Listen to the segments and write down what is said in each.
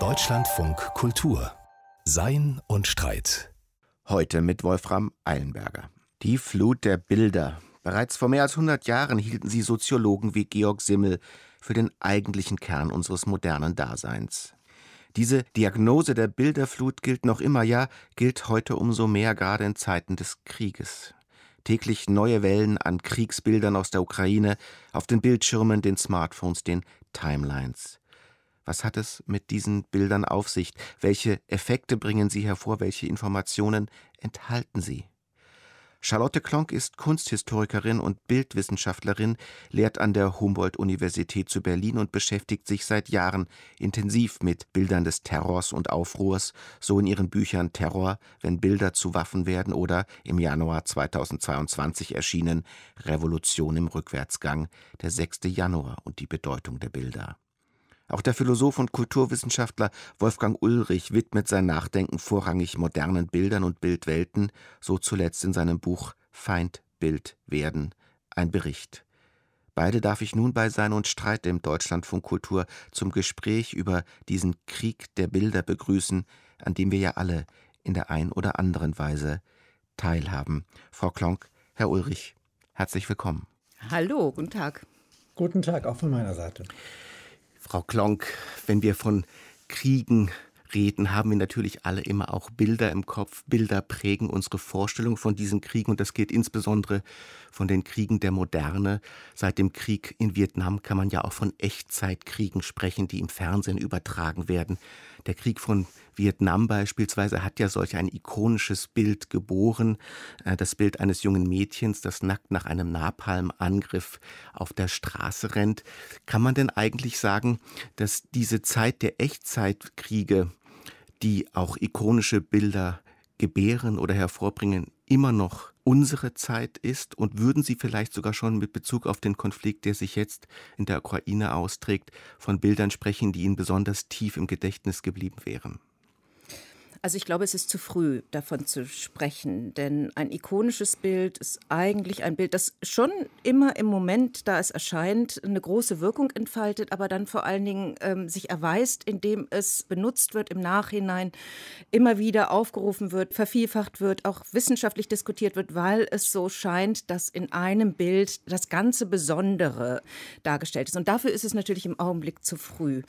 Deutschlandfunk Kultur Sein und Streit. Heute mit Wolfram Eilenberger. Die Flut der Bilder. Bereits vor mehr als 100 Jahren hielten sie Soziologen wie Georg Simmel für den eigentlichen Kern unseres modernen Daseins. Diese Diagnose der Bilderflut gilt noch immer, ja, gilt heute umso mehr, gerade in Zeiten des Krieges. Täglich neue Wellen an Kriegsbildern aus der Ukraine, auf den Bildschirmen, den Smartphones, den Timelines. Was hat es mit diesen Bildern auf sich? Welche Effekte bringen sie hervor? Welche Informationen enthalten sie? Charlotte Klonk ist Kunsthistorikerin und Bildwissenschaftlerin, lehrt an der Humboldt-Universität zu Berlin und beschäftigt sich seit Jahren intensiv mit Bildern des Terrors und Aufruhrs, so in ihren Büchern Terror, wenn Bilder zu Waffen werden oder im Januar 2022 erschienen Revolution im Rückwärtsgang, der 6. Januar und die Bedeutung der Bilder. Auch der Philosoph und Kulturwissenschaftler Wolfgang Ulrich widmet sein Nachdenken vorrangig modernen Bildern und Bildwelten, so zuletzt in seinem Buch Feindbild werden, ein Bericht. Beide darf ich nun bei Sein und Streit im Deutschlandfunk Kultur zum Gespräch über diesen Krieg der Bilder begrüßen, an dem wir ja alle in der ein oder anderen Weise teilhaben. Frau Klonk, Herr Ulrich, herzlich willkommen. Hallo, guten Tag. Guten Tag auch von meiner Seite. Frau Klonk, wenn wir von Kriegen reden, haben wir natürlich alle immer auch Bilder im Kopf. Bilder prägen unsere Vorstellung von diesen Kriegen und das geht insbesondere von den Kriegen der Moderne. Seit dem Krieg in Vietnam kann man ja auch von Echtzeitkriegen sprechen, die im Fernsehen übertragen werden. Der Krieg von Vietnam beispielsweise hat ja solch ein ikonisches Bild geboren. Äh, das Bild eines jungen Mädchens, das nackt nach einem Napalmangriff auf der Straße rennt. Kann man denn eigentlich sagen, dass diese Zeit der Echtzeitkriege, die auch ikonische Bilder gebären oder hervorbringen, immer noch unsere Zeit ist? Und würden Sie vielleicht sogar schon mit Bezug auf den Konflikt, der sich jetzt in der Ukraine austrägt, von Bildern sprechen, die Ihnen besonders tief im Gedächtnis geblieben wären? Also ich glaube, es ist zu früh davon zu sprechen, denn ein ikonisches Bild ist eigentlich ein Bild, das schon immer im Moment, da es erscheint, eine große Wirkung entfaltet, aber dann vor allen Dingen ähm, sich erweist, indem es benutzt wird im Nachhinein, immer wieder aufgerufen wird, vervielfacht wird, auch wissenschaftlich diskutiert wird, weil es so scheint, dass in einem Bild das ganze Besondere dargestellt ist. Und dafür ist es natürlich im Augenblick zu früh.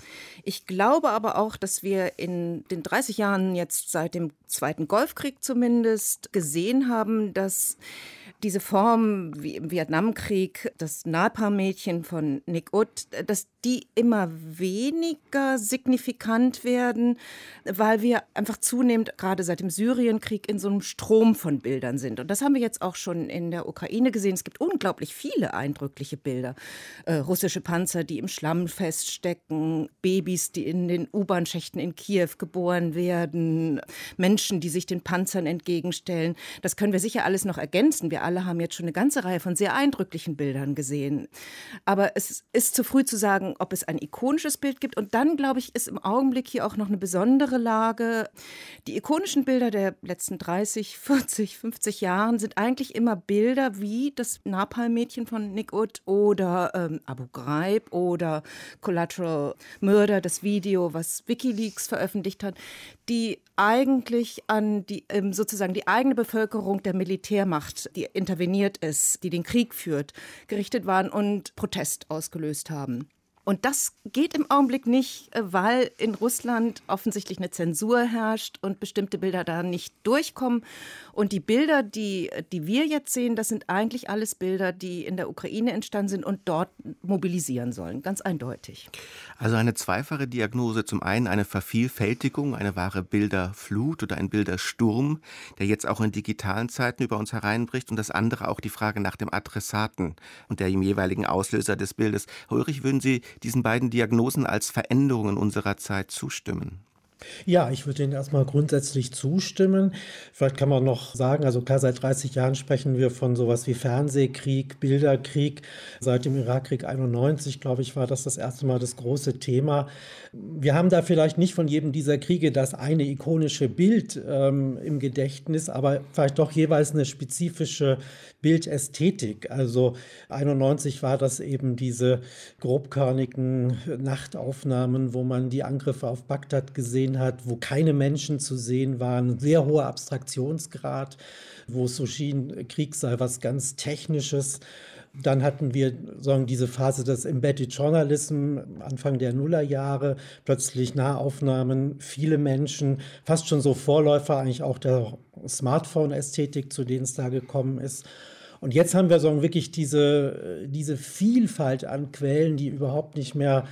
Ich glaube aber auch, dass wir in den 30 Jahren jetzt seit dem Zweiten Golfkrieg zumindest gesehen haben, dass diese Form wie im Vietnamkrieg, das Napalm-Mädchen von Nick Ut, dass die immer weniger signifikant werden, weil wir einfach zunehmend gerade seit dem Syrienkrieg in so einem Strom von Bildern sind. Und das haben wir jetzt auch schon in der Ukraine gesehen. Es gibt unglaublich viele eindrückliche Bilder. Äh, russische Panzer, die im Schlamm feststecken, Babys, die in den U-Bahn-Schächten in Kiew geboren werden, Menschen, die sich den Panzern entgegenstellen. Das können wir sicher alles noch ergänzen. Wir alle haben jetzt schon eine ganze Reihe von sehr eindrücklichen Bildern gesehen. Aber es ist zu früh zu sagen, ob es ein ikonisches Bild gibt. Und dann, glaube ich, ist im Augenblick hier auch noch eine besondere Lage. Die ikonischen Bilder der letzten 30, 40, 50 Jahren sind eigentlich immer Bilder wie das Napalm-Mädchen von Nick Ut oder ähm, Abu Ghraib oder Collateral Murder, das Video, was WikiLeaks veröffentlicht hat, die eigentlich an die ähm, sozusagen die eigene Bevölkerung der Militärmacht, die interveniert ist, die den Krieg führt, gerichtet waren und Protest ausgelöst haben. Und das geht im Augenblick nicht, äh, weil in Russland offensichtlich eine Zensur herrscht und bestimmte Bilder da nicht durchkommen. Und die Bilder, die, die wir jetzt sehen, das sind eigentlich alles Bilder, die in der Ukraine entstanden sind und dort mobilisieren sollen, ganz eindeutig. Also eine zweifache Diagnose. Zum einen eine Vervielfältigung, eine wahre Bilderflut oder ein Bildersturm, der jetzt auch in digitalen Zeiten über uns hereinbricht. Und das andere auch die Frage nach dem Adressaten und dem jeweiligen Auslöser des Bildes. Ulrich, würden Sie diesen beiden Diagnosen als Veränderungen unserer Zeit zustimmen? Ja, ich würde Ihnen erstmal grundsätzlich zustimmen. Vielleicht kann man noch sagen, also klar, seit 30 Jahren sprechen wir von sowas wie Fernsehkrieg, Bilderkrieg. Seit dem Irakkrieg 91, glaube ich, war das das erste Mal das große Thema. Wir haben da vielleicht nicht von jedem dieser Kriege das eine ikonische Bild ähm, im Gedächtnis, aber vielleicht doch jeweils eine spezifische Bildästhetik. Also 91 war das eben diese grobkörnigen Nachtaufnahmen, wo man die Angriffe auf Bagdad gesehen hat, wo keine Menschen zu sehen waren, sehr hoher Abstraktionsgrad, wo es so schien, Krieg sei was ganz Technisches. Dann hatten wir sagen, diese Phase des Embedded Journalism, Anfang der Nullerjahre, plötzlich Nahaufnahmen, viele Menschen, fast schon so Vorläufer eigentlich auch der Smartphone-Ästhetik, zu denen es da gekommen ist. Und jetzt haben wir so wirklich diese, diese Vielfalt an Quellen, die überhaupt nicht mehr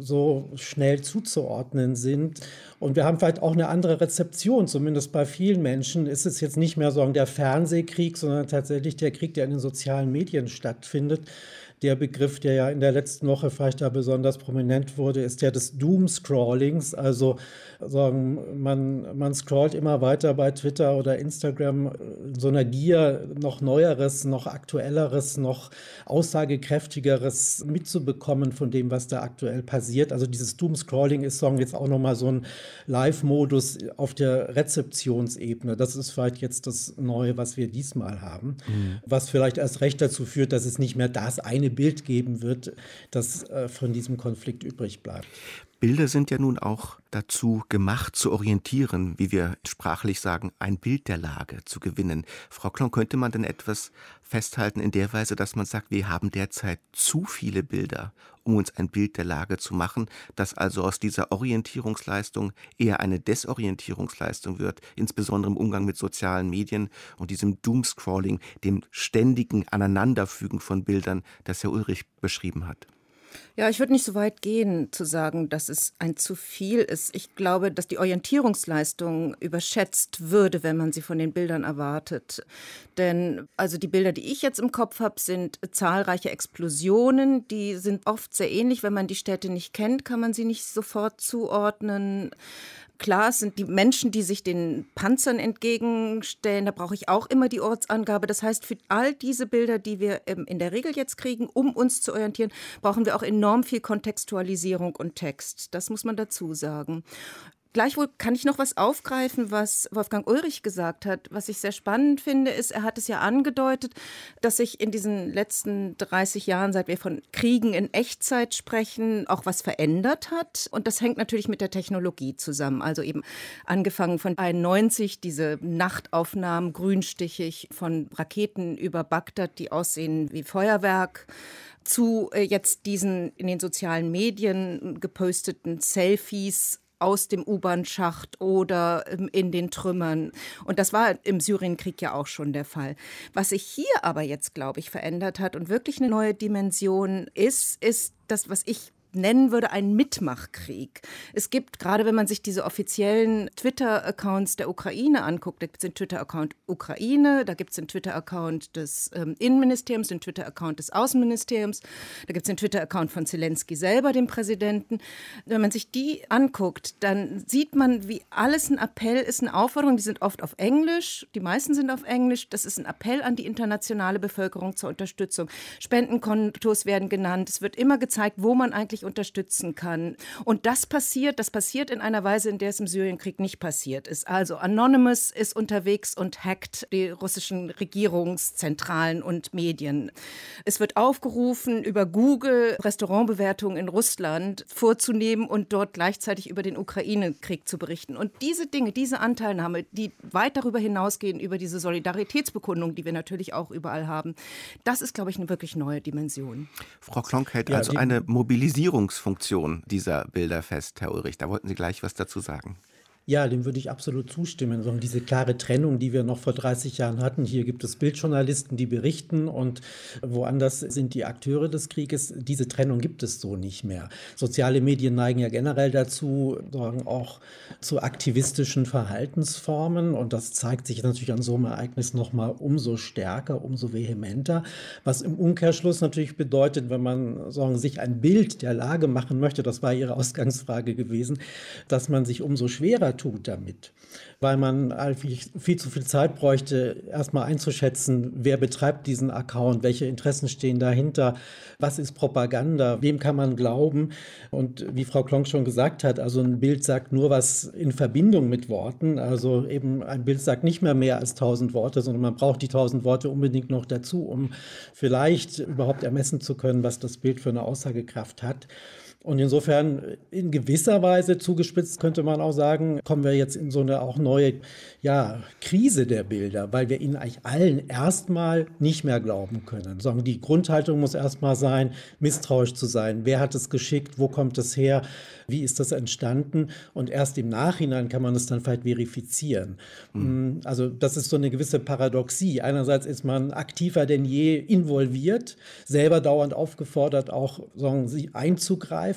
so schnell zuzuordnen sind. Und wir haben vielleicht auch eine andere Rezeption, zumindest bei vielen Menschen ist es jetzt nicht mehr so der Fernsehkrieg, sondern tatsächlich der Krieg, der in den sozialen Medien stattfindet. Der Begriff, der ja in der letzten Woche vielleicht da besonders prominent wurde, ist der des Doom-Scrollings. Also sagen, man, man scrollt immer weiter bei Twitter oder Instagram in so einer Gier, noch Neueres, noch Aktuelleres, noch Aussagekräftigeres mitzubekommen von dem, was da aktuell passiert. Also dieses Doom-Scrolling ist sagen, jetzt auch nochmal so ein Live-Modus auf der Rezeptionsebene. Das ist vielleicht jetzt das Neue, was wir diesmal haben, mhm. was vielleicht erst recht dazu führt, dass es nicht mehr das eine Bild geben wird, das äh, von diesem Konflikt übrig bleibt. Bilder sind ja nun auch dazu gemacht, zu orientieren, wie wir sprachlich sagen, ein Bild der Lage zu gewinnen. Frau Klon, könnte man denn etwas festhalten in der Weise, dass man sagt, wir haben derzeit zu viele Bilder, um uns ein Bild der Lage zu machen, dass also aus dieser Orientierungsleistung eher eine Desorientierungsleistung wird, insbesondere im Umgang mit sozialen Medien und diesem Doomscrolling, dem ständigen Aneinanderfügen von Bildern, das Herr Ulrich beschrieben hat? Ja, ich würde nicht so weit gehen zu sagen, dass es ein zu viel ist. Ich glaube, dass die Orientierungsleistung überschätzt würde, wenn man sie von den Bildern erwartet. Denn also die Bilder, die ich jetzt im Kopf habe, sind zahlreiche Explosionen. Die sind oft sehr ähnlich. Wenn man die Städte nicht kennt, kann man sie nicht sofort zuordnen. Klar, es sind die Menschen, die sich den Panzern entgegenstellen. Da brauche ich auch immer die Ortsangabe. Das heißt, für all diese Bilder, die wir ähm, in der Regel jetzt kriegen, um uns zu orientieren, brauchen wir auch enorm viel Kontextualisierung und Text. Das muss man dazu sagen. Gleichwohl kann ich noch was aufgreifen, was Wolfgang Ulrich gesagt hat. Was ich sehr spannend finde, ist, er hat es ja angedeutet, dass sich in diesen letzten 30 Jahren, seit wir von Kriegen in Echtzeit sprechen, auch was verändert hat. Und das hängt natürlich mit der Technologie zusammen. Also eben angefangen von 91, diese Nachtaufnahmen grünstichig von Raketen über Bagdad, die aussehen wie Feuerwerk zu äh, jetzt diesen in den sozialen Medien geposteten Selfies aus dem U-Bahn-Schacht oder ähm, in den Trümmern. Und das war im Syrienkrieg ja auch schon der Fall. Was sich hier aber jetzt, glaube ich, verändert hat und wirklich eine neue Dimension ist, ist das, was ich nennen würde, ein Mitmachkrieg. Es gibt, gerade wenn man sich diese offiziellen Twitter-Accounts der Ukraine anguckt, da gibt es den Twitter-Account Ukraine, da gibt es den Twitter-Account des ähm, Innenministeriums, den Twitter-Account des Außenministeriums, da gibt es den Twitter-Account von Zelensky selber, dem Präsidenten. Wenn man sich die anguckt, dann sieht man, wie alles ein Appell ist, eine Aufforderung, die sind oft auf Englisch, die meisten sind auf Englisch, das ist ein Appell an die internationale Bevölkerung zur Unterstützung. Spendenkontos werden genannt, es wird immer gezeigt, wo man eigentlich wirklich unterstützen kann. Und das passiert, das passiert in einer Weise, in der es im Syrienkrieg nicht passiert ist. Also Anonymous ist unterwegs und hackt die russischen Regierungszentralen und Medien. Es wird aufgerufen, über Google Restaurantbewertungen in Russland vorzunehmen und dort gleichzeitig über den Ukraine-Krieg zu berichten. Und diese Dinge, diese Anteilnahme, die weit darüber hinausgehen, über diese Solidaritätsbekundung, die wir natürlich auch überall haben, das ist, glaube ich, eine wirklich neue Dimension. Frau Klonk hält ja, also eine Mobilisierung Orientierungsfunktion dieser Bilder fest, Herr Ulrich. Da wollten Sie gleich was dazu sagen. Ja, dem würde ich absolut zustimmen. Sondern diese klare Trennung, die wir noch vor 30 Jahren hatten. Hier gibt es Bildjournalisten, die berichten und woanders sind die Akteure des Krieges. Diese Trennung gibt es so nicht mehr. Soziale Medien neigen ja generell dazu, sagen auch zu aktivistischen Verhaltensformen. Und das zeigt sich natürlich an so einem Ereignis nochmal umso stärker, umso vehementer. Was im Umkehrschluss natürlich bedeutet, wenn man sagen, sich ein Bild der Lage machen möchte, das war Ihre Ausgangsfrage gewesen, dass man sich umso schwerer tut damit, weil man viel zu viel Zeit bräuchte, erstmal einzuschätzen, wer betreibt diesen Account, welche Interessen stehen dahinter, was ist Propaganda, wem kann man glauben. Und wie Frau Klonk schon gesagt hat, also ein Bild sagt nur was in Verbindung mit Worten. Also eben ein Bild sagt nicht mehr mehr als tausend Worte, sondern man braucht die tausend Worte unbedingt noch dazu, um vielleicht überhaupt ermessen zu können, was das Bild für eine Aussagekraft hat. Und insofern in gewisser Weise zugespitzt könnte man auch sagen, kommen wir jetzt in so eine auch neue ja, Krise der Bilder, weil wir ihnen eigentlich allen erstmal nicht mehr glauben können. Sagen, die Grundhaltung muss erstmal sein, misstrauisch zu sein. Wer hat es geschickt? Wo kommt es her? Wie ist das entstanden? Und erst im Nachhinein kann man es dann vielleicht verifizieren. Mhm. Also das ist so eine gewisse Paradoxie. Einerseits ist man aktiver denn je involviert, selber dauernd aufgefordert, auch sagen, sie einzugreifen.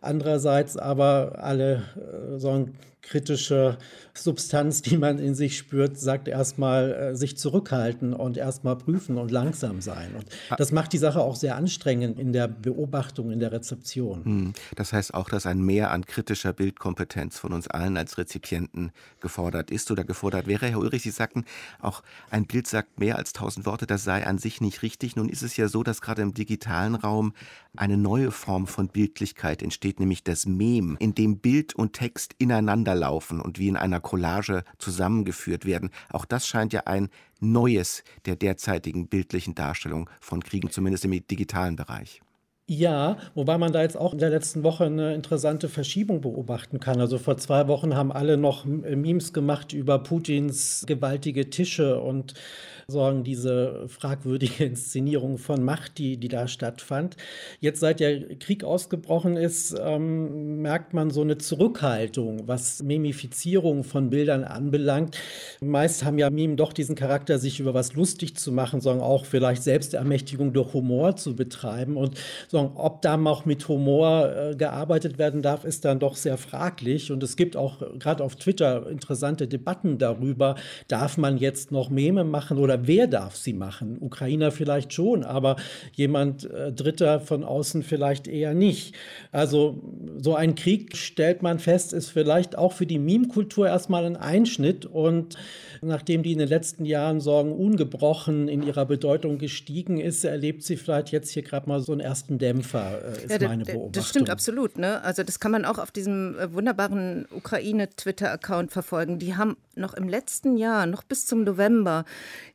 Andererseits aber alle äh, sagen, kritische Substanz, die man in sich spürt, sagt erstmal äh, sich zurückhalten und erstmal prüfen und langsam sein. Und das macht die Sache auch sehr anstrengend in der Beobachtung, in der Rezeption. Hm. Das heißt auch, dass ein Mehr an kritischer Bildkompetenz von uns allen als Rezipienten gefordert ist oder gefordert wäre. Herr Ulrich, Sie sagten, auch ein Bild sagt mehr als tausend Worte, das sei an sich nicht richtig. Nun ist es ja so, dass gerade im digitalen Raum eine neue Form von Bildlichkeit entsteht, nämlich das Mem, in dem Bild und Text ineinander laufen und wie in einer Collage zusammengeführt werden. Auch das scheint ja ein Neues der derzeitigen bildlichen Darstellung von Kriegen, zumindest im digitalen Bereich. Ja, wobei man da jetzt auch in der letzten Woche eine interessante Verschiebung beobachten kann. Also vor zwei Wochen haben alle noch Memes gemacht über Putins gewaltige Tische und sagen, diese fragwürdige Inszenierung von Macht, die, die da stattfand. Jetzt, seit der Krieg ausgebrochen ist, ähm, merkt man so eine Zurückhaltung, was Memifizierung von Bildern anbelangt. Meist haben ja Meme doch diesen Charakter, sich über was lustig zu machen, sondern auch vielleicht Selbstermächtigung durch Humor zu betreiben. Und sagen, ob da auch mit Humor äh, gearbeitet werden darf, ist dann doch sehr fraglich. Und es gibt auch gerade auf Twitter interessante Debatten darüber, darf man jetzt noch Meme machen oder wer darf sie machen? Ukrainer vielleicht schon, aber jemand äh, Dritter von außen vielleicht eher nicht. Also so ein Krieg, stellt man fest, ist vielleicht auch für die Meme-Kultur erstmal ein Einschnitt und nachdem die in den letzten Jahren Sorgen ungebrochen in ihrer Bedeutung gestiegen ist, erlebt sie vielleicht jetzt hier gerade mal so einen ersten Dämpfer, äh, ist ja, meine Beobachtung. Das stimmt absolut. Ne? Also das kann man auch auf diesem äh, wunderbaren Ukraine-Twitter-Account verfolgen. Die haben noch im letzten Jahr, noch bis zum November,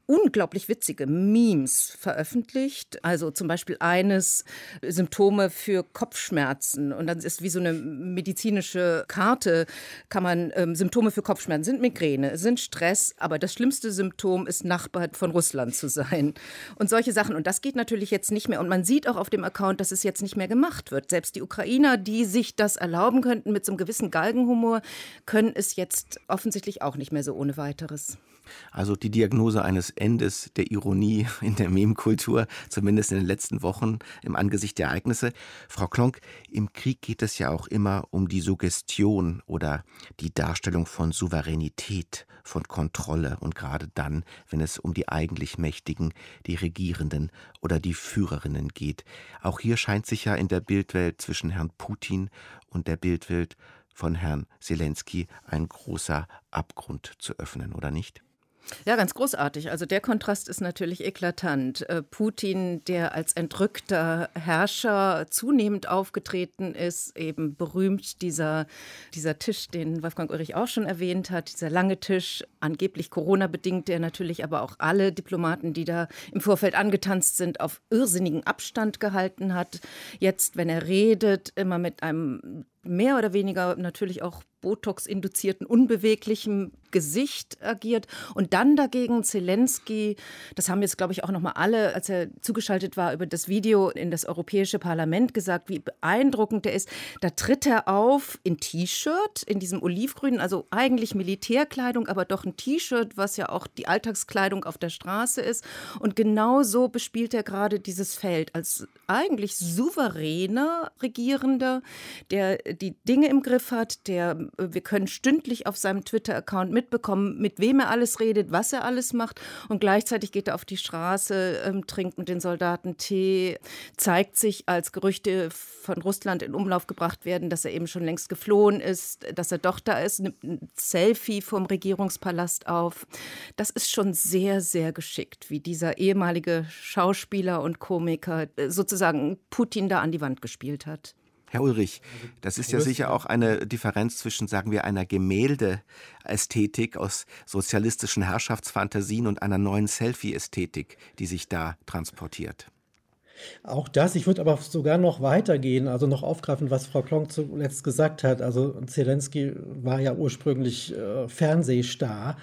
unglaublich witzige Memes veröffentlicht. Also zum Beispiel eines Symptome für Kopfschmerzen. Und dann ist wie so eine medizinische Karte, kann man ähm, Symptome für Kopfschmerzen sind Migräne, sind Stress, aber das schlimmste Symptom ist Nachbar von Russland zu sein. Und solche Sachen. Und das geht natürlich jetzt nicht mehr. Und man sieht auch auf dem Account, dass es jetzt nicht mehr gemacht wird. Selbst die Ukrainer, die sich das erlauben könnten mit so einem gewissen Galgenhumor, können es jetzt offensichtlich auch nicht mehr so ohne weiteres. Also die Diagnose eines Endes der Ironie in der Meme-Kultur, zumindest in den letzten Wochen im Angesicht der Ereignisse. Frau Klonk, im Krieg geht es ja auch immer um die Suggestion oder die Darstellung von Souveränität, von Kontrolle und gerade dann, wenn es um die eigentlich Mächtigen, die Regierenden oder die Führerinnen geht. Auch hier scheint sich ja in der Bildwelt zwischen Herrn Putin und der Bildwelt von Herrn Zelensky ein großer Abgrund zu öffnen, oder nicht? Ja, ganz großartig. Also der Kontrast ist natürlich eklatant. Äh, Putin, der als entrückter Herrscher zunehmend aufgetreten ist, eben berühmt dieser, dieser Tisch, den Wolfgang Ulrich auch schon erwähnt hat, dieser lange Tisch, angeblich Corona-bedingt, der natürlich aber auch alle Diplomaten, die da im Vorfeld angetanzt sind, auf irrsinnigen Abstand gehalten hat. Jetzt, wenn er redet, immer mit einem mehr oder weniger natürlich auch Botox-induzierten, unbeweglichem Gesicht agiert. Und dann dagegen Zelensky, das haben jetzt, glaube ich, auch noch mal alle, als er zugeschaltet war, über das Video in das Europäische Parlament gesagt, wie beeindruckend er ist. Da tritt er auf in T-Shirt, in diesem olivgrünen, also eigentlich Militärkleidung, aber doch ein T-Shirt, was ja auch die Alltagskleidung auf der Straße ist. Und genau so bespielt er gerade dieses Feld als eigentlich souveräner Regierender, der die Dinge im Griff hat, der wir können stündlich auf seinem Twitter-Account mitbekommen, mit wem er alles redet, was er alles macht. Und gleichzeitig geht er auf die Straße, ähm, trinkt mit den Soldaten Tee, zeigt sich, als Gerüchte von Russland in Umlauf gebracht werden, dass er eben schon längst geflohen ist, dass er doch da ist, nimmt ein Selfie vom Regierungspalast auf. Das ist schon sehr, sehr geschickt, wie dieser ehemalige Schauspieler und Komiker äh, sozusagen Putin da an die Wand gespielt hat. Herr Ulrich, das ist ja sicher auch eine Differenz zwischen, sagen wir, einer Gemäldeästhetik aus sozialistischen Herrschaftsfantasien und einer neuen Selfie-Ästhetik, die sich da transportiert. Auch das, ich würde aber sogar noch weitergehen, also noch aufgreifen, was Frau Klonk zuletzt gesagt hat. Also Zelensky war ja ursprünglich äh, Fernsehstar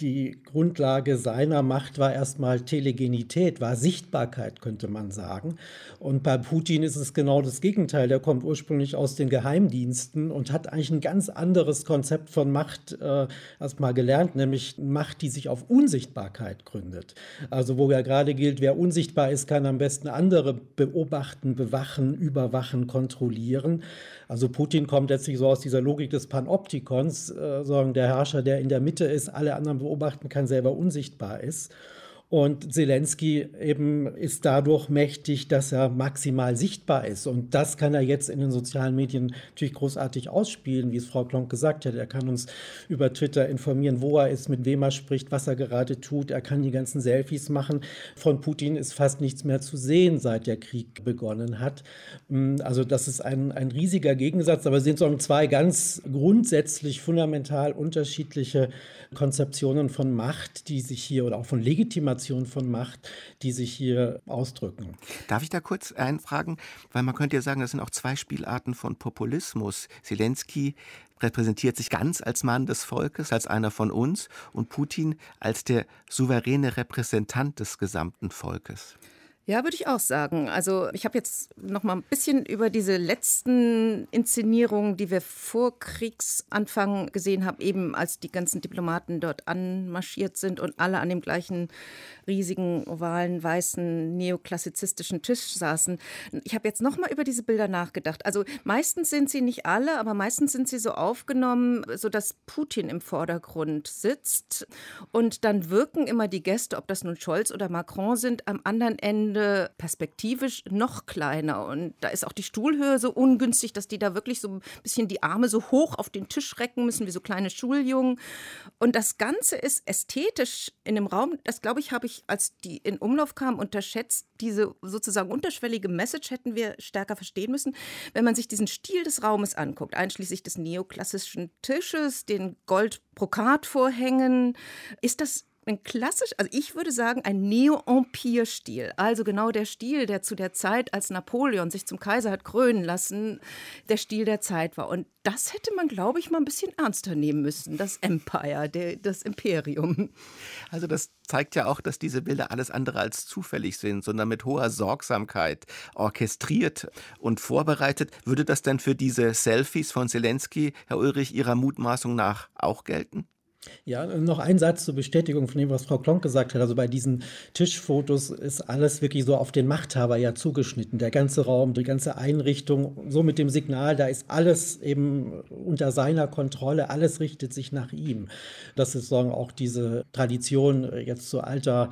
die Grundlage seiner Macht war erstmal Telegenität, war Sichtbarkeit, könnte man sagen. Und bei Putin ist es genau das Gegenteil. Der kommt ursprünglich aus den Geheimdiensten und hat eigentlich ein ganz anderes Konzept von Macht äh, erstmal gelernt, nämlich Macht, die sich auf Unsichtbarkeit gründet. Also wo ja gerade gilt, wer unsichtbar ist, kann am besten andere beobachten, bewachen, überwachen, kontrollieren. Also Putin kommt letztlich so aus dieser Logik des Panoptikons, äh, sagen der Herrscher, der in der Mitte ist, alle anderen beobachten kann, selber unsichtbar ist. Und Zelensky eben ist dadurch mächtig, dass er maximal sichtbar ist. Und das kann er jetzt in den sozialen Medien natürlich großartig ausspielen, wie es Frau Klonk gesagt hat. Er kann uns über Twitter informieren, wo er ist, mit wem er spricht, was er gerade tut. Er kann die ganzen Selfies machen. Von Putin ist fast nichts mehr zu sehen, seit der Krieg begonnen hat. Mm, also das ist ein, ein riesiger Gegensatz. Aber es sind so zwei ganz grundsätzlich fundamental unterschiedliche Konzeptionen von Macht, die sich hier oder auch von Legitimation von Macht, die sich hier ausdrücken. Darf ich da kurz einfragen? Weil man könnte ja sagen, das sind auch zwei Spielarten von Populismus. Zelensky repräsentiert sich ganz als Mann des Volkes, als einer von uns und Putin als der souveräne Repräsentant des gesamten Volkes. Ja, würde ich auch sagen. Also ich habe jetzt noch mal ein bisschen über diese letzten Inszenierungen, die wir vor Kriegsanfang gesehen haben, eben als die ganzen Diplomaten dort anmarschiert sind und alle an dem gleichen riesigen, ovalen, weißen, neoklassizistischen Tisch saßen. Ich habe jetzt noch mal über diese Bilder nachgedacht. Also meistens sind sie nicht alle, aber meistens sind sie so aufgenommen, so dass Putin im Vordergrund sitzt und dann wirken immer die Gäste, ob das nun Scholz oder Macron sind, am anderen Ende perspektivisch noch kleiner und da ist auch die Stuhlhöhe so ungünstig, dass die da wirklich so ein bisschen die Arme so hoch auf den Tisch recken müssen wie so kleine Schuljungen und das Ganze ist ästhetisch in dem Raum, das glaube ich, habe ich als die in Umlauf kam, unterschätzt. Diese sozusagen unterschwellige Message hätten wir stärker verstehen müssen. Wenn man sich diesen Stil des Raumes anguckt, einschließlich des neoklassischen Tisches, den Goldbrokatvorhängen, ist das ein klassisch, also ich würde sagen, ein Neo-Empire-Stil. Also genau der Stil, der zu der Zeit, als Napoleon sich zum Kaiser hat krönen lassen, der Stil der Zeit war. Und das hätte man, glaube ich, mal ein bisschen ernster nehmen müssen, das Empire, der, das Imperium. Also das zeigt ja auch, dass diese Bilder alles andere als zufällig sind, sondern mit hoher Sorgsamkeit orchestriert und vorbereitet. Würde das denn für diese Selfies von Zelensky, Herr Ulrich, Ihrer Mutmaßung nach auch gelten? Ja, noch ein Satz zur Bestätigung von dem, was Frau Klonk gesagt hat. Also bei diesen Tischfotos ist alles wirklich so auf den Machthaber ja zugeschnitten. Der ganze Raum, die ganze Einrichtung, so mit dem Signal, da ist alles eben unter seiner Kontrolle, alles richtet sich nach ihm. Das ist sagen auch diese Tradition jetzt zu alter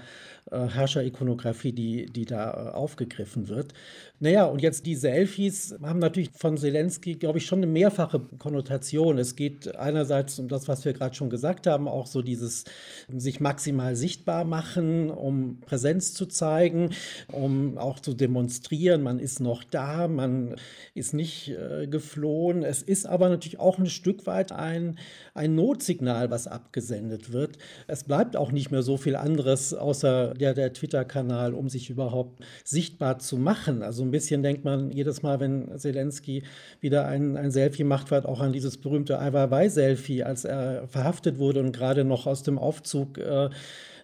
äh, Herrscherikonografie, die, die da äh, aufgegriffen wird. Naja, und jetzt die Selfies haben natürlich von Zelensky, glaube ich, schon eine mehrfache Konnotation. Es geht einerseits um das, was wir gerade schon gesagt gesagt haben, auch so dieses sich maximal sichtbar machen, um Präsenz zu zeigen, um auch zu demonstrieren, man ist noch da, man ist nicht äh, geflohen. Es ist aber natürlich auch ein Stück weit ein, ein Notsignal, was abgesendet wird. Es bleibt auch nicht mehr so viel anderes außer der, der Twitter-Kanal, um sich überhaupt sichtbar zu machen. Also ein bisschen denkt man jedes Mal, wenn Zelensky wieder ein, ein Selfie macht, wird auch an dieses berühmte Ai Weiwei-Selfie, als er verhaftet wurde und gerade noch aus dem Aufzug äh,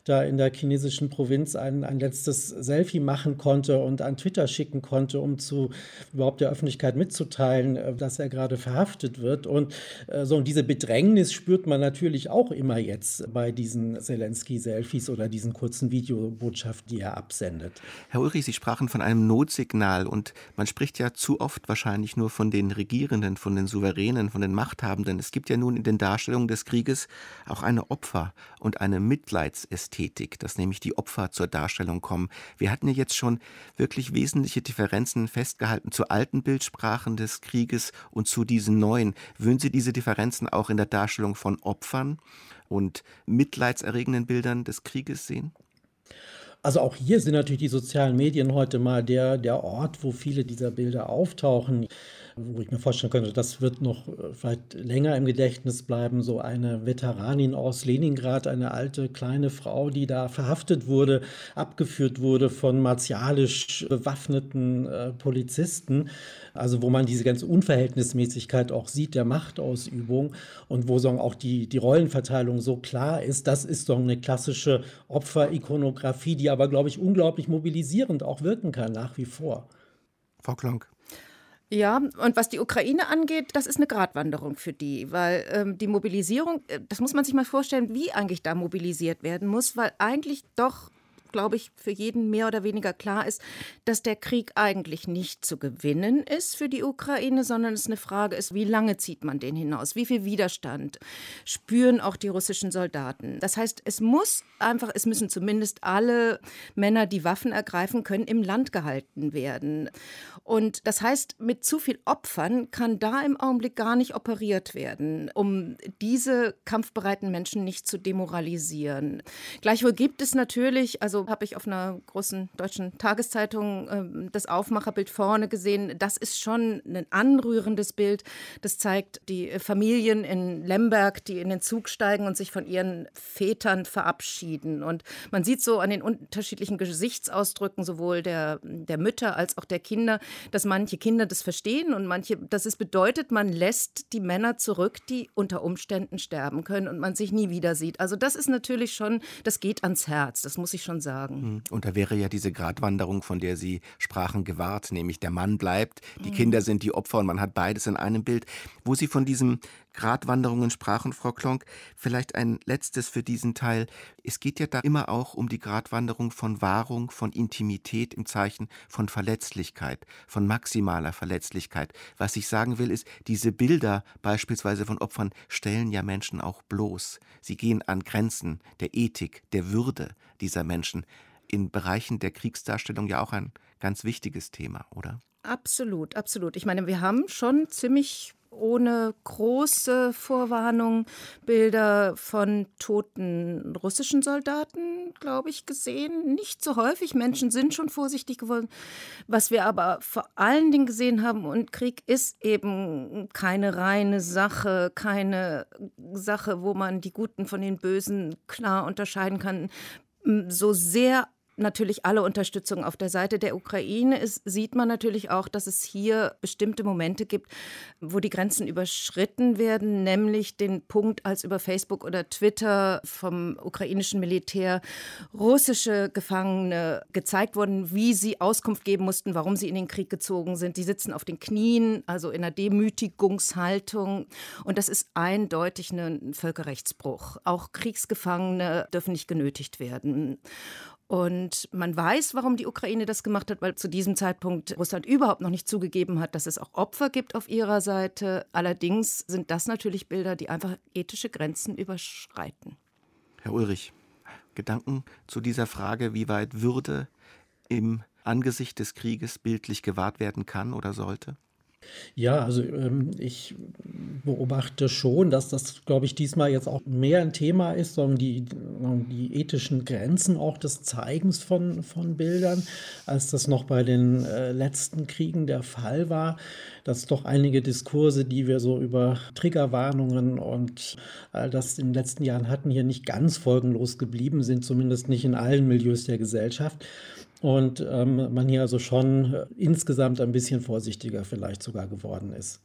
da in der chinesischen Provinz ein, ein letztes Selfie machen konnte und an Twitter schicken konnte, um zu überhaupt der Öffentlichkeit mitzuteilen, äh, dass er gerade verhaftet wird. Und äh, so und diese Bedrängnis spürt man natürlich auch immer jetzt bei diesen Zelensky-Selfies oder diesen kurzen Videobotschaften, die er absendet. Herr Ulrich, Sie sprachen von einem Notsignal und man spricht ja zu oft wahrscheinlich nur von den Regierenden, von den Souveränen, von den Machthabenden. Es gibt ja nun in den Darstellungen des Krieges auch eine Opfer- und eine Mitleidsästhetik. Ästhetik, dass nämlich die Opfer zur Darstellung kommen. Wir hatten ja jetzt schon wirklich wesentliche Differenzen festgehalten zu alten Bildsprachen des Krieges und zu diesen neuen. Würden Sie diese Differenzen auch in der Darstellung von Opfern und mitleidserregenden Bildern des Krieges sehen? Also auch hier sind natürlich die sozialen Medien heute mal der, der Ort, wo viele dieser Bilder auftauchen wo ich mir vorstellen könnte, das wird noch äh, vielleicht länger im Gedächtnis bleiben. So eine Veteranin aus Leningrad, eine alte kleine Frau, die da verhaftet wurde, abgeführt wurde von martialisch bewaffneten äh, Polizisten. Also wo man diese ganze Unverhältnismäßigkeit auch sieht der Machtausübung und wo so auch die, die Rollenverteilung so klar ist. Das ist so eine klassische Opferikonografie, die aber, glaube ich, unglaublich mobilisierend auch wirken kann nach wie vor. Frau Klonk. Ja, und was die Ukraine angeht, das ist eine Gratwanderung für die, weil ähm, die Mobilisierung, äh, das muss man sich mal vorstellen, wie eigentlich da mobilisiert werden muss, weil eigentlich doch glaube ich, für jeden mehr oder weniger klar ist, dass der Krieg eigentlich nicht zu gewinnen ist für die Ukraine, sondern es eine Frage ist, wie lange zieht man den hinaus? Wie viel Widerstand spüren auch die russischen Soldaten? Das heißt, es muss einfach, es müssen zumindest alle Männer, die Waffen ergreifen können, im Land gehalten werden. Und das heißt, mit zu viel Opfern kann da im Augenblick gar nicht operiert werden, um diese kampfbereiten Menschen nicht zu demoralisieren. Gleichwohl gibt es natürlich, also habe ich auf einer großen deutschen Tageszeitung äh, das Aufmacherbild vorne gesehen. Das ist schon ein anrührendes Bild. Das zeigt die Familien in Lemberg, die in den Zug steigen und sich von ihren Vätern verabschieden. Und man sieht so an den unterschiedlichen Gesichtsausdrücken sowohl der, der Mütter als auch der Kinder, dass manche Kinder das verstehen und manche, dass es bedeutet, man lässt die Männer zurück, die unter Umständen sterben können und man sich nie wieder sieht. Also das ist natürlich schon, das geht ans Herz, das muss ich schon sagen sagen. Hm. Und da wäre ja diese Gratwanderung, von der Sie sprachen, gewahrt, nämlich der Mann bleibt, die mhm. Kinder sind die Opfer und man hat beides in einem Bild. Wo Sie von diesen Gratwanderungen sprachen, Frau Klonk, vielleicht ein letztes für diesen Teil. Es geht ja da immer auch um die Gratwanderung von Wahrung, von Intimität im Zeichen von Verletzlichkeit, von maximaler Verletzlichkeit. Was ich sagen will, ist, diese Bilder beispielsweise von Opfern stellen ja Menschen auch bloß. Sie gehen an Grenzen der Ethik, der Würde dieser Menschen. In Bereichen der Kriegsdarstellung ja auch ein ganz wichtiges Thema, oder? Absolut, absolut. Ich meine, wir haben schon ziemlich ohne große Vorwarnung Bilder von toten russischen Soldaten, glaube ich, gesehen. Nicht so häufig. Menschen sind schon vorsichtig geworden. Was wir aber vor allen Dingen gesehen haben, und Krieg ist eben keine reine Sache, keine Sache, wo man die Guten von den Bösen klar unterscheiden kann. So sehr natürlich alle Unterstützung auf der Seite der Ukraine ist, sieht man natürlich auch, dass es hier bestimmte Momente gibt, wo die Grenzen überschritten werden, nämlich den Punkt, als über Facebook oder Twitter vom ukrainischen Militär russische Gefangene gezeigt wurden, wie sie Auskunft geben mussten, warum sie in den Krieg gezogen sind. Die sitzen auf den Knien, also in einer Demütigungshaltung. Und das ist eindeutig ein Völkerrechtsbruch. Auch Kriegsgefangene dürfen nicht genötigt werden. Und man weiß, warum die Ukraine das gemacht hat, weil zu diesem Zeitpunkt Russland überhaupt noch nicht zugegeben hat, dass es auch Opfer gibt auf ihrer Seite. Allerdings sind das natürlich Bilder, die einfach ethische Grenzen überschreiten. Herr Ulrich, Gedanken zu dieser Frage, wie weit Würde im Angesicht des Krieges bildlich gewahrt werden kann oder sollte? Ja, also ähm, ich beobachte schon, dass das, glaube ich, diesmal jetzt auch mehr ein Thema ist, sondern die, die ethischen Grenzen auch des Zeigens von, von Bildern, als das noch bei den äh, letzten Kriegen der Fall war. Dass doch einige Diskurse, die wir so über Triggerwarnungen und all das in den letzten Jahren hatten, hier nicht ganz folgenlos geblieben sind, zumindest nicht in allen Milieus der Gesellschaft und ähm, man hier also schon äh, insgesamt ein bisschen vorsichtiger vielleicht sogar geworden ist.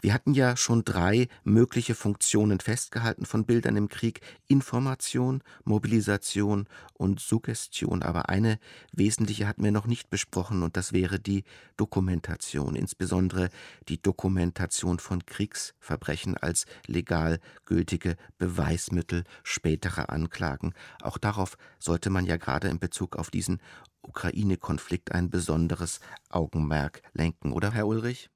Wir hatten ja schon drei mögliche Funktionen festgehalten von Bildern im Krieg: Information, Mobilisation und Suggestion. Aber eine wesentliche hatten wir noch nicht besprochen, und das wäre die Dokumentation, insbesondere die Dokumentation von Kriegsverbrechen als legal gültige Beweismittel späterer Anklagen. Auch darauf sollte man ja gerade in Bezug auf diesen Ukraine-Konflikt ein besonderes Augenmerk lenken, oder Herr Ulrich?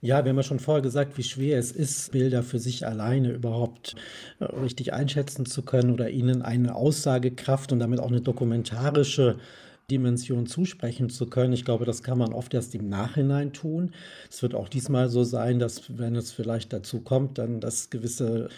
Ja, wir haben ja schon vorher gesagt, wie schwer es ist, Bilder für sich alleine überhaupt äh, richtig einschätzen zu können oder ihnen eine Aussagekraft und damit auch eine dokumentarische Dimension zusprechen zu können. Ich glaube, das kann man oft erst im Nachhinein tun. Es wird auch diesmal so sein, dass, wenn es vielleicht dazu kommt, dann, dass gewisse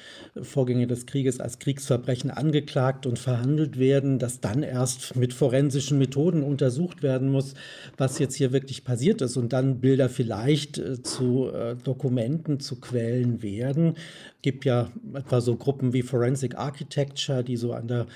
Vorgänge des Krieges als Kriegsverbrechen angeklagt und verhandelt werden, dass dann erst mit forensischen Methoden untersucht werden muss, was jetzt hier wirklich passiert ist und dann Bilder vielleicht äh, zu äh, Dokumenten, zu Quellen werden. Es gibt ja etwa so Gruppen wie Forensic Architecture, die so an der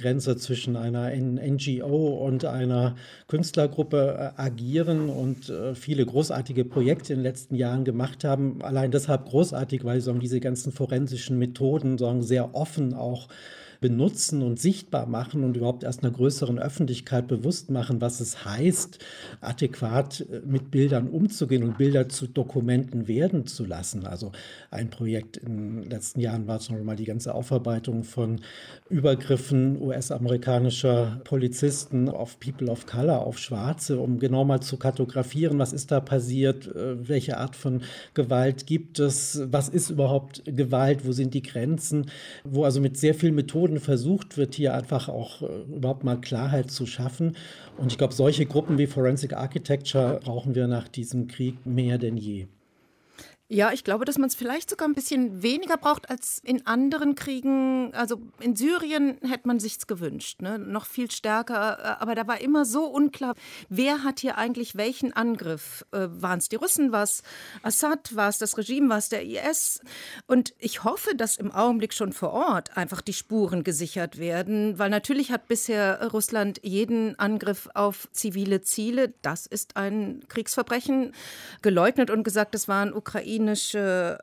Grenze zwischen einer NGO und einer Künstlergruppe äh, agieren und äh, viele großartige Projekte in den letzten Jahren gemacht haben. Allein deshalb großartig, weil sie diese ganzen forensischen Methoden sehr offen auch benutzen und sichtbar machen und überhaupt erst einer größeren Öffentlichkeit bewusst machen, was es heißt, adäquat äh, mit Bildern umzugehen und Bilder zu Dokumenten werden zu lassen. Also ein Projekt in den letzten Jahren war Beispiel mal die ganze Aufarbeitung von Übergriffen US-amerikanischer Polizisten auf People of Color, auf Schwarze, um genau mal zu kartografieren, was ist da passiert, äh, welche Art von Gewalt gibt es, was ist überhaupt Gewalt, wo sind die Grenzen, wo also mit sehr vielen Methoden Methoden versucht wird, hier einfach auch äh, überhaupt mal Klarheit zu schaffen. Und ich glaube, solche Gruppen wie Forensic Architecture brauchen wir nach diesem Krieg mehr denn je. Ja, ich glaube, dass man es vielleicht sogar ein bisschen weniger braucht als in anderen Kriegen. Also in Syrien hätte man sich's gewünscht, ne? noch viel stärker. Aber da war immer so unklar, wer hat hier eigentlich welchen Angriff? Äh, Waren es die Russen, war es Assad, war es das Regime, war es der IS? Und ich hoffe, dass im Augenblick schon vor Ort einfach die Spuren gesichert werden, weil natürlich hat bisher Russland jeden Angriff auf zivile Ziele, das ist ein Kriegsverbrechen, geleugnet und gesagt, es waren Ukraine ukrainische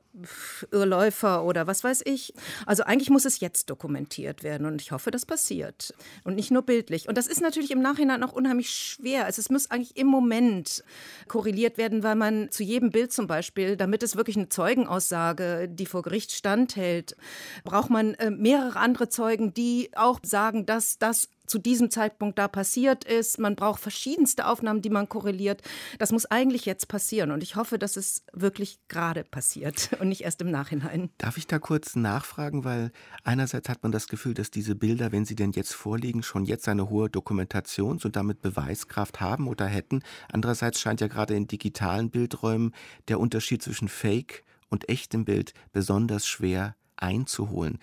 Irrläufer oder was weiß ich. Also eigentlich muss es jetzt dokumentiert werden und ich hoffe, das passiert. Und nicht nur bildlich. Und das ist natürlich im Nachhinein auch unheimlich schwer. Also es muss eigentlich im Moment korreliert werden, weil man zu jedem Bild zum Beispiel, damit es wirklich eine Zeugenaussage, die vor Gericht standhält, braucht man äh, mehrere andere Zeugen, die auch sagen, dass das zu diesem Zeitpunkt da passiert ist. Man braucht verschiedenste Aufnahmen, die man korreliert. Das muss eigentlich jetzt passieren und ich hoffe, dass es wirklich gerade passiert und nicht erst im Nachhinein. Darf ich da kurz nachfragen, weil einerseits hat man das Gefühl, dass diese Bilder, wenn sie denn jetzt vorliegen, schon jetzt eine hohe Dokumentations- und damit Beweiskraft haben oder hätten. Andererseits scheint ja gerade in digitalen Bildräumen der Unterschied zwischen Fake und echtem Bild besonders schwer einzuholen.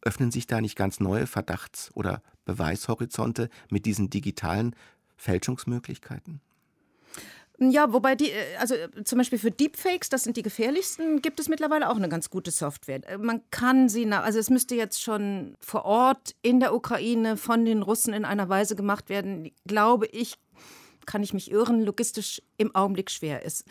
Öffnen sich da nicht ganz neue Verdachts- oder Beweishorizonte mit diesen digitalen Fälschungsmöglichkeiten? Ja, wobei die, äh, also äh, zum Beispiel für Deepfakes, das sind die gefährlichsten, gibt es mittlerweile auch eine ganz gute Software. Äh, man kann sie, also es müsste jetzt schon vor Ort in der Ukraine von den Russen in einer Weise gemacht werden, glaube ich, kann ich mich irren, logistisch im Augenblick schwer ist.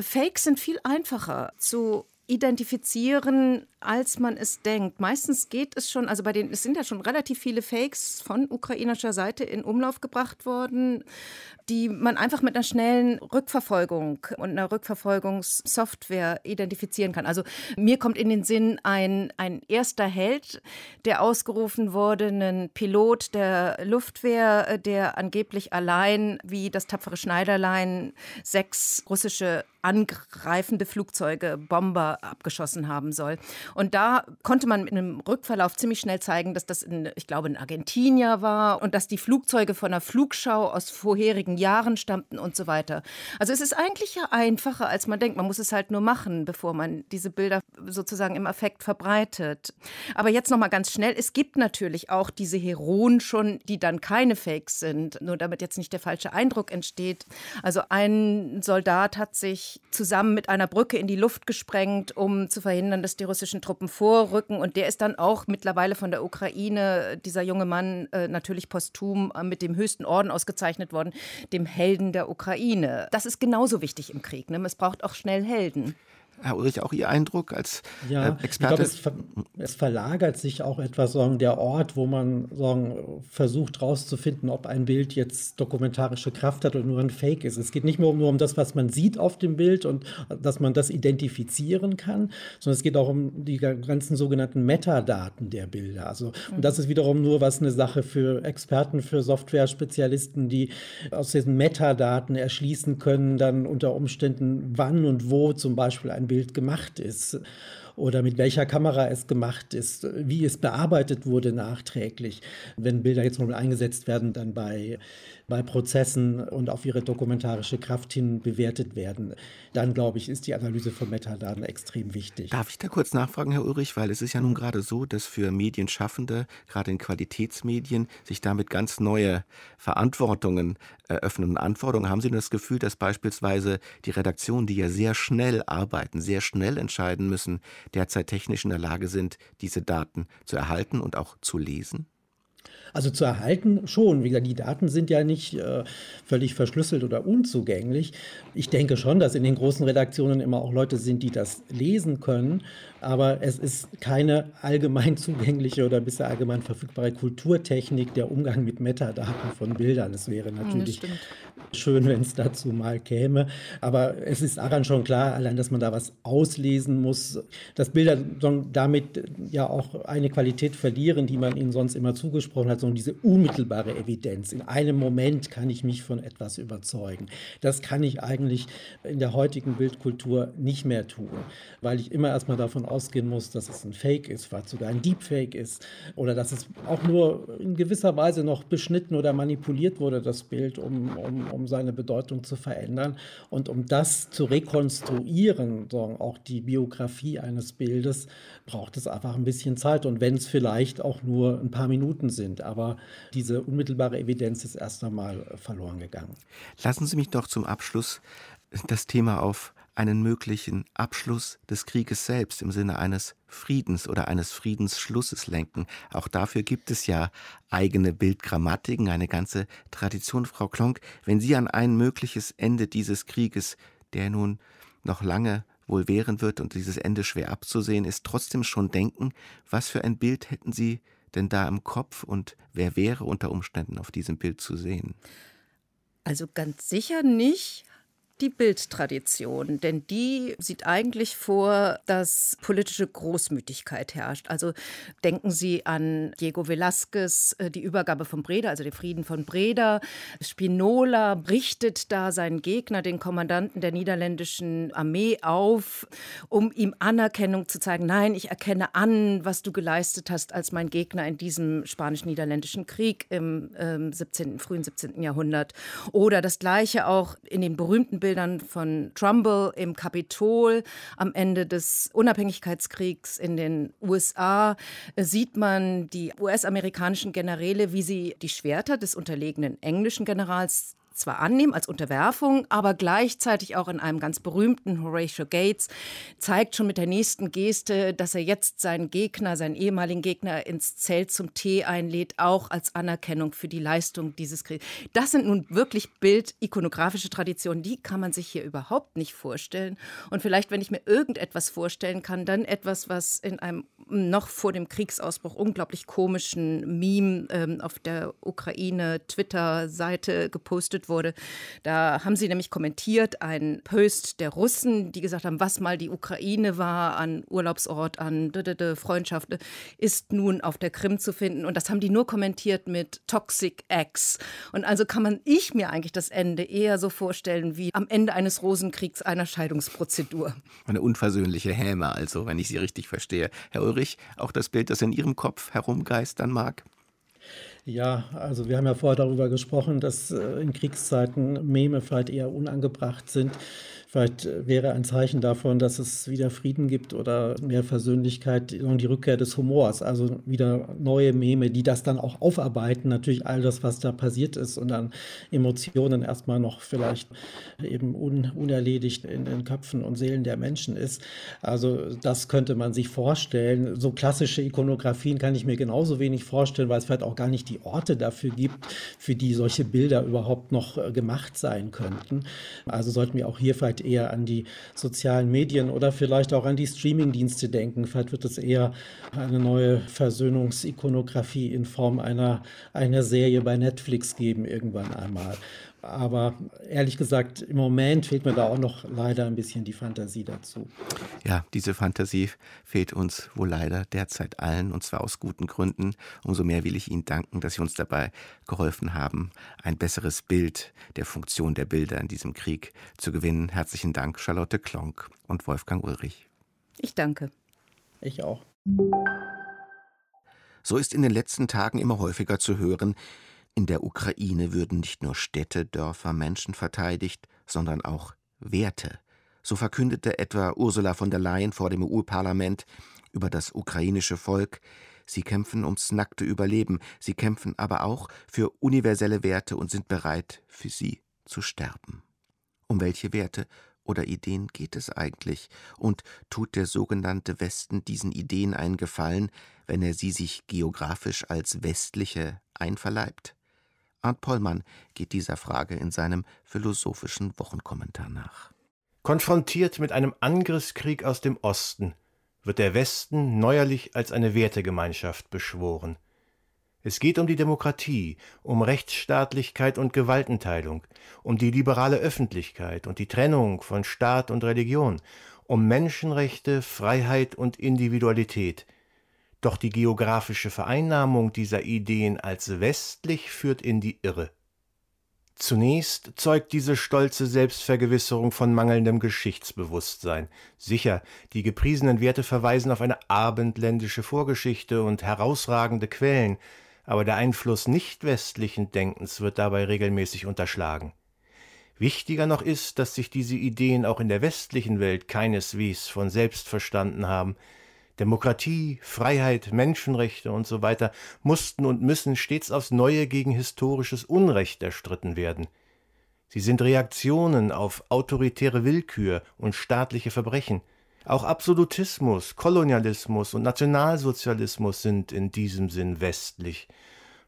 Fakes sind viel einfacher zu identifizieren, als man es denkt. Meistens geht es schon, also bei den, es sind ja schon relativ viele Fakes von ukrainischer Seite in Umlauf gebracht worden, die man einfach mit einer schnellen Rückverfolgung und einer Rückverfolgungssoftware identifizieren kann. Also mir kommt in den Sinn ein, ein erster Held, der ausgerufen wurde, ein Pilot der Luftwehr, der angeblich allein wie das tapfere Schneiderlein sechs russische angreifende Flugzeuge, Bomber abgeschossen haben soll. Und da konnte man mit einem Rückverlauf ziemlich schnell zeigen, dass das, in, ich glaube, in Argentinier war und dass die Flugzeuge von einer Flugschau aus vorherigen Jahren stammten und so weiter. Also es ist eigentlich ja einfacher, als man denkt. Man muss es halt nur machen, bevor man diese Bilder sozusagen im Affekt verbreitet. Aber jetzt noch mal ganz schnell: Es gibt natürlich auch diese Heroen schon, die dann keine Fakes sind. Nur damit jetzt nicht der falsche Eindruck entsteht. Also ein Soldat hat sich zusammen mit einer Brücke in die Luft gesprengt, um zu verhindern, dass die russischen Truppen vorrücken. Und der ist dann auch mittlerweile von der Ukraine, dieser junge Mann, äh, natürlich posthum äh, mit dem höchsten Orden ausgezeichnet worden, dem Helden der Ukraine. Das ist genauso wichtig im Krieg. Ne? Es braucht auch schnell Helden. Herr Ulrich, auch Ihr Eindruck als ja, äh, Experte? Ich glaube, es, es, verlagert sich auch etwas, sagen, der Ort, wo man sagen, versucht herauszufinden, ob ein Bild jetzt dokumentarische Kraft hat oder nur ein Fake ist. Es geht nicht mehr nur um das, was man sieht auf dem Bild und dass man das identifizieren kann, sondern es geht auch um die ganzen sogenannten Metadaten der Bilder. Also, und das ist wiederum nur was eine Sache für Experten, für Software-Spezialisten, die aus diesen Metadaten erschließen können, dann unter Umständen, wann und wo zum Beispiel ein Bild gemacht ist oder mit welcher Kamera es gemacht ist, wie es bearbeitet wurde nachträglich. Wenn Bilder jetzt mal eingesetzt werden, dann bei bei Prozessen und auf ihre dokumentarische Kraft hin bewertet werden, dann glaube ich, ist die Analyse von Metadaten extrem wichtig. Darf ich da kurz nachfragen, Herr Ulrich, weil es ist ja nun gerade so, dass für Medienschaffende, gerade in Qualitätsmedien, sich damit ganz neue Verantwortungen eröffnen und Anforderungen. Haben Sie das Gefühl, dass beispielsweise die Redaktionen, die ja sehr schnell arbeiten, sehr schnell entscheiden müssen, derzeit technisch in der Lage sind, diese Daten zu erhalten und auch zu lesen? Also zu erhalten schon. Wie gesagt, die Daten sind ja nicht äh, völlig verschlüsselt oder unzugänglich. Ich denke schon, dass in den großen Redaktionen immer auch Leute sind, die das lesen können aber es ist keine allgemein zugängliche oder bisher allgemein verfügbare Kulturtechnik der Umgang mit Metadaten von Bildern. Es wäre natürlich schön, wenn es dazu mal käme, aber es ist daran schon klar, allein, dass man da was auslesen muss, dass Bilder damit ja auch eine Qualität verlieren, die man ihnen sonst immer zugesprochen hat, sondern diese unmittelbare Evidenz. In einem Moment kann ich mich von etwas überzeugen. Das kann ich eigentlich in der heutigen Bildkultur nicht mehr tun, weil ich immer erstmal davon ausgehe, ausgehen muss, dass es ein Fake ist, vielleicht sogar ein Deepfake ist oder dass es auch nur in gewisser Weise noch beschnitten oder manipuliert wurde, das Bild, um, um, um seine Bedeutung zu verändern. Und um das zu rekonstruieren, auch die Biografie eines Bildes, braucht es einfach ein bisschen Zeit. Und wenn es vielleicht auch nur ein paar Minuten sind, aber diese unmittelbare Evidenz ist erst einmal verloren gegangen. Lassen Sie mich doch zum Abschluss das Thema auf einen möglichen Abschluss des Krieges selbst im Sinne eines Friedens oder eines Friedensschlusses lenken. Auch dafür gibt es ja eigene Bildgrammatiken, eine ganze Tradition. Frau Klonk, wenn Sie an ein mögliches Ende dieses Krieges, der nun noch lange wohl währen wird und dieses Ende schwer abzusehen ist, trotzdem schon denken, was für ein Bild hätten Sie denn da im Kopf und wer wäre unter Umständen auf diesem Bild zu sehen? Also ganz sicher nicht die Bildtradition, denn die sieht eigentlich vor, dass politische Großmütigkeit herrscht. Also denken Sie an Diego Velázquez, äh, die Übergabe von Breda, also den Frieden von Breda. Spinola richtet da seinen Gegner, den Kommandanten der niederländischen Armee auf, um ihm Anerkennung zu zeigen. Nein, ich erkenne an, was du geleistet hast als mein Gegner in diesem spanisch-niederländischen Krieg im äh, 17., frühen 17. Jahrhundert. Oder das gleiche auch in den berühmten Bildern von Trumbull im Kapitol am Ende des Unabhängigkeitskriegs in den USA sieht man die US-amerikanischen Generäle, wie sie die Schwerter des unterlegenen englischen Generals zwar annehmen als Unterwerfung, aber gleichzeitig auch in einem ganz berühmten Horatio Gates zeigt schon mit der nächsten Geste, dass er jetzt seinen Gegner, seinen ehemaligen Gegner ins Zelt zum Tee einlädt, auch als Anerkennung für die Leistung dieses Kriegs. Das sind nun wirklich bildikonografische Traditionen, die kann man sich hier überhaupt nicht vorstellen. Und vielleicht, wenn ich mir irgendetwas vorstellen kann, dann etwas, was in einem noch vor dem Kriegsausbruch unglaublich komischen Meme ähm, auf der Ukraine-Twitter-Seite gepostet wurde. Da haben sie nämlich kommentiert, ein Post der Russen, die gesagt haben, was mal die Ukraine war an Urlaubsort, an Freundschaft, ist nun auf der Krim zu finden. Und das haben die nur kommentiert mit Toxic X. Und also kann man ich mir eigentlich das Ende eher so vorstellen wie am Ende eines Rosenkriegs einer Scheidungsprozedur. Eine unversöhnliche Häme, also, wenn ich Sie richtig verstehe. Herr Ulrich, auch das Bild, das in Ihrem Kopf herumgeistern mag? Ja, also wir haben ja vorher darüber gesprochen, dass äh, in Kriegszeiten Meme vielleicht eher unangebracht sind. Vielleicht äh, wäre ein Zeichen davon, dass es wieder Frieden gibt oder mehr Versöhnlichkeit und die Rückkehr des Humors. Also wieder neue Meme, die das dann auch aufarbeiten. Natürlich all das, was da passiert ist und an Emotionen erstmal noch vielleicht eben un unerledigt in den Köpfen und Seelen der Menschen ist. Also das könnte man sich vorstellen. So klassische Ikonografien kann ich mir genauso wenig vorstellen, weil es vielleicht auch gar nicht die Orte dafür gibt, für die solche Bilder überhaupt noch äh, gemacht sein könnten. Also sollten wir auch hier vielleicht eher an die sozialen Medien oder vielleicht auch an die Streamingdienste denken. Vielleicht wird es eher eine neue Versöhnungsikonografie in Form einer, einer Serie bei Netflix geben irgendwann einmal. Aber ehrlich gesagt, im Moment fehlt mir da auch noch leider ein bisschen die Fantasie dazu. Ja, diese Fantasie fehlt uns wohl leider derzeit allen und zwar aus guten Gründen. Umso mehr will ich Ihnen danken, dass Sie uns dabei geholfen haben, ein besseres Bild der Funktion der Bilder in diesem Krieg zu gewinnen. Herzlichen Dank, Charlotte Klonk und Wolfgang Ulrich. Ich danke. Ich auch. So ist in den letzten Tagen immer häufiger zu hören, in der Ukraine würden nicht nur Städte, Dörfer, Menschen verteidigt, sondern auch Werte. So verkündete etwa Ursula von der Leyen vor dem EU-Parlament über das ukrainische Volk, sie kämpfen ums nackte Überleben, sie kämpfen aber auch für universelle Werte und sind bereit, für sie zu sterben. Um welche Werte oder Ideen geht es eigentlich? Und tut der sogenannte Westen diesen Ideen einen Gefallen, wenn er sie sich geografisch als westliche einverleibt? Arndt Pollmann geht dieser Frage in seinem philosophischen Wochenkommentar nach. Konfrontiert mit einem Angriffskrieg aus dem Osten wird der Westen neuerlich als eine Wertegemeinschaft beschworen. Es geht um die Demokratie, um Rechtsstaatlichkeit und Gewaltenteilung, um die liberale Öffentlichkeit und die Trennung von Staat und Religion, um Menschenrechte, Freiheit und Individualität, doch die geografische Vereinnahmung dieser Ideen als westlich führt in die Irre. Zunächst zeugt diese stolze Selbstvergewisserung von mangelndem Geschichtsbewusstsein. Sicher, die gepriesenen Werte verweisen auf eine abendländische Vorgeschichte und herausragende Quellen, aber der Einfluss nicht westlichen Denkens wird dabei regelmäßig unterschlagen. Wichtiger noch ist, dass sich diese Ideen auch in der westlichen Welt keineswegs von selbst verstanden haben, Demokratie, Freiheit, Menschenrechte und so weiter mussten und müssen stets aufs Neue gegen historisches Unrecht erstritten werden. Sie sind Reaktionen auf autoritäre Willkür und staatliche Verbrechen. Auch Absolutismus, Kolonialismus und Nationalsozialismus sind in diesem Sinn westlich.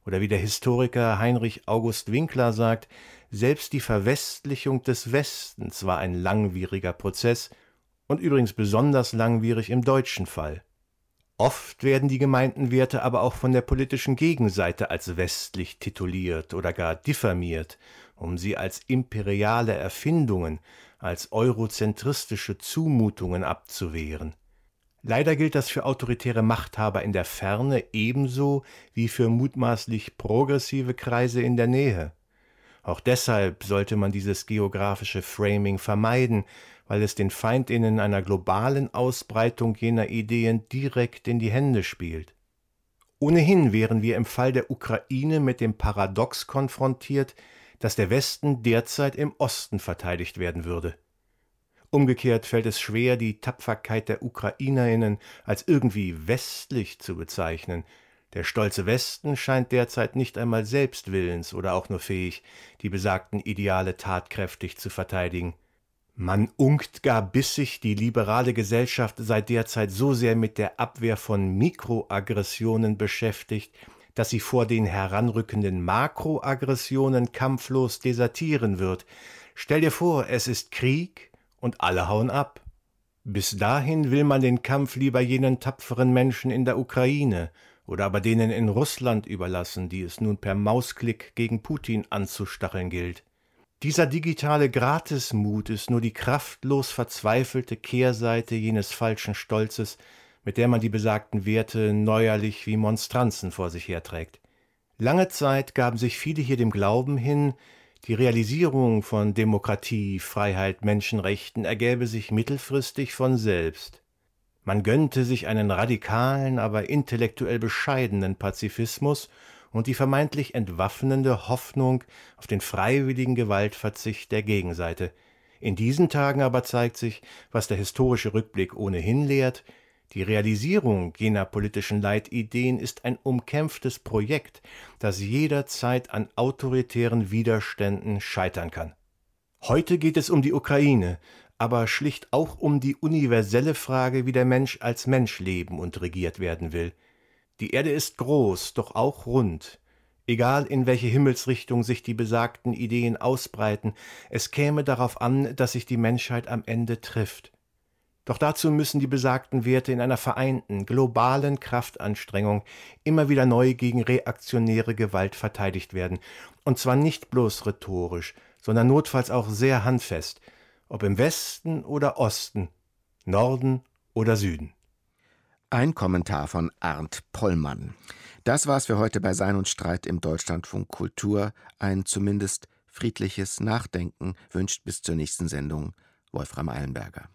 Oder wie der Historiker Heinrich August Winkler sagt, selbst die Verwestlichung des Westens war ein langwieriger Prozess und übrigens besonders langwierig im deutschen Fall. Oft werden die gemeinten Werte aber auch von der politischen Gegenseite als westlich tituliert oder gar diffamiert, um sie als imperiale Erfindungen, als eurozentristische Zumutungen abzuwehren. Leider gilt das für autoritäre Machthaber in der Ferne ebenso wie für mutmaßlich progressive Kreise in der Nähe. Auch deshalb sollte man dieses geografische Framing vermeiden, weil es den Feindinnen einer globalen Ausbreitung jener Ideen direkt in die Hände spielt. Ohnehin wären wir im Fall der Ukraine mit dem Paradox konfrontiert, dass der Westen derzeit im Osten verteidigt werden würde. Umgekehrt fällt es schwer, die Tapferkeit der Ukrainerinnen als irgendwie westlich zu bezeichnen. Der stolze Westen scheint derzeit nicht einmal selbst willens oder auch nur fähig, die besagten Ideale tatkräftig zu verteidigen. Man unkt gar bissig, die liberale Gesellschaft sei derzeit so sehr mit der Abwehr von Mikroaggressionen beschäftigt, dass sie vor den heranrückenden Makroaggressionen kampflos desertieren wird. Stell dir vor, es ist Krieg und alle hauen ab. Bis dahin will man den Kampf lieber jenen tapferen Menschen in der Ukraine oder aber denen in Russland überlassen, die es nun per Mausklick gegen Putin anzustacheln gilt. Dieser digitale Gratismut ist nur die kraftlos verzweifelte Kehrseite jenes falschen Stolzes, mit der man die besagten Werte neuerlich wie Monstranzen vor sich herträgt. Lange Zeit gaben sich viele hier dem Glauben hin, die Realisierung von Demokratie, Freiheit, Menschenrechten ergäbe sich mittelfristig von selbst. Man gönnte sich einen radikalen, aber intellektuell bescheidenen Pazifismus und die vermeintlich entwaffnende Hoffnung auf den freiwilligen Gewaltverzicht der Gegenseite. In diesen Tagen aber zeigt sich, was der historische Rückblick ohnehin lehrt, die Realisierung jener politischen Leitideen ist ein umkämpftes Projekt, das jederzeit an autoritären Widerständen scheitern kann. Heute geht es um die Ukraine, aber schlicht auch um die universelle Frage, wie der Mensch als Mensch leben und regiert werden will. Die Erde ist groß, doch auch rund. Egal in welche Himmelsrichtung sich die besagten Ideen ausbreiten, es käme darauf an, dass sich die Menschheit am Ende trifft. Doch dazu müssen die besagten Werte in einer vereinten, globalen Kraftanstrengung immer wieder neu gegen reaktionäre Gewalt verteidigt werden, und zwar nicht bloß rhetorisch, sondern notfalls auch sehr handfest, ob im Westen oder Osten, Norden oder Süden. Ein Kommentar von Arndt Pollmann. Das war's für heute bei Sein und Streit im Deutschlandfunk Kultur. Ein zumindest friedliches Nachdenken wünscht bis zur nächsten Sendung Wolfram Eilenberger.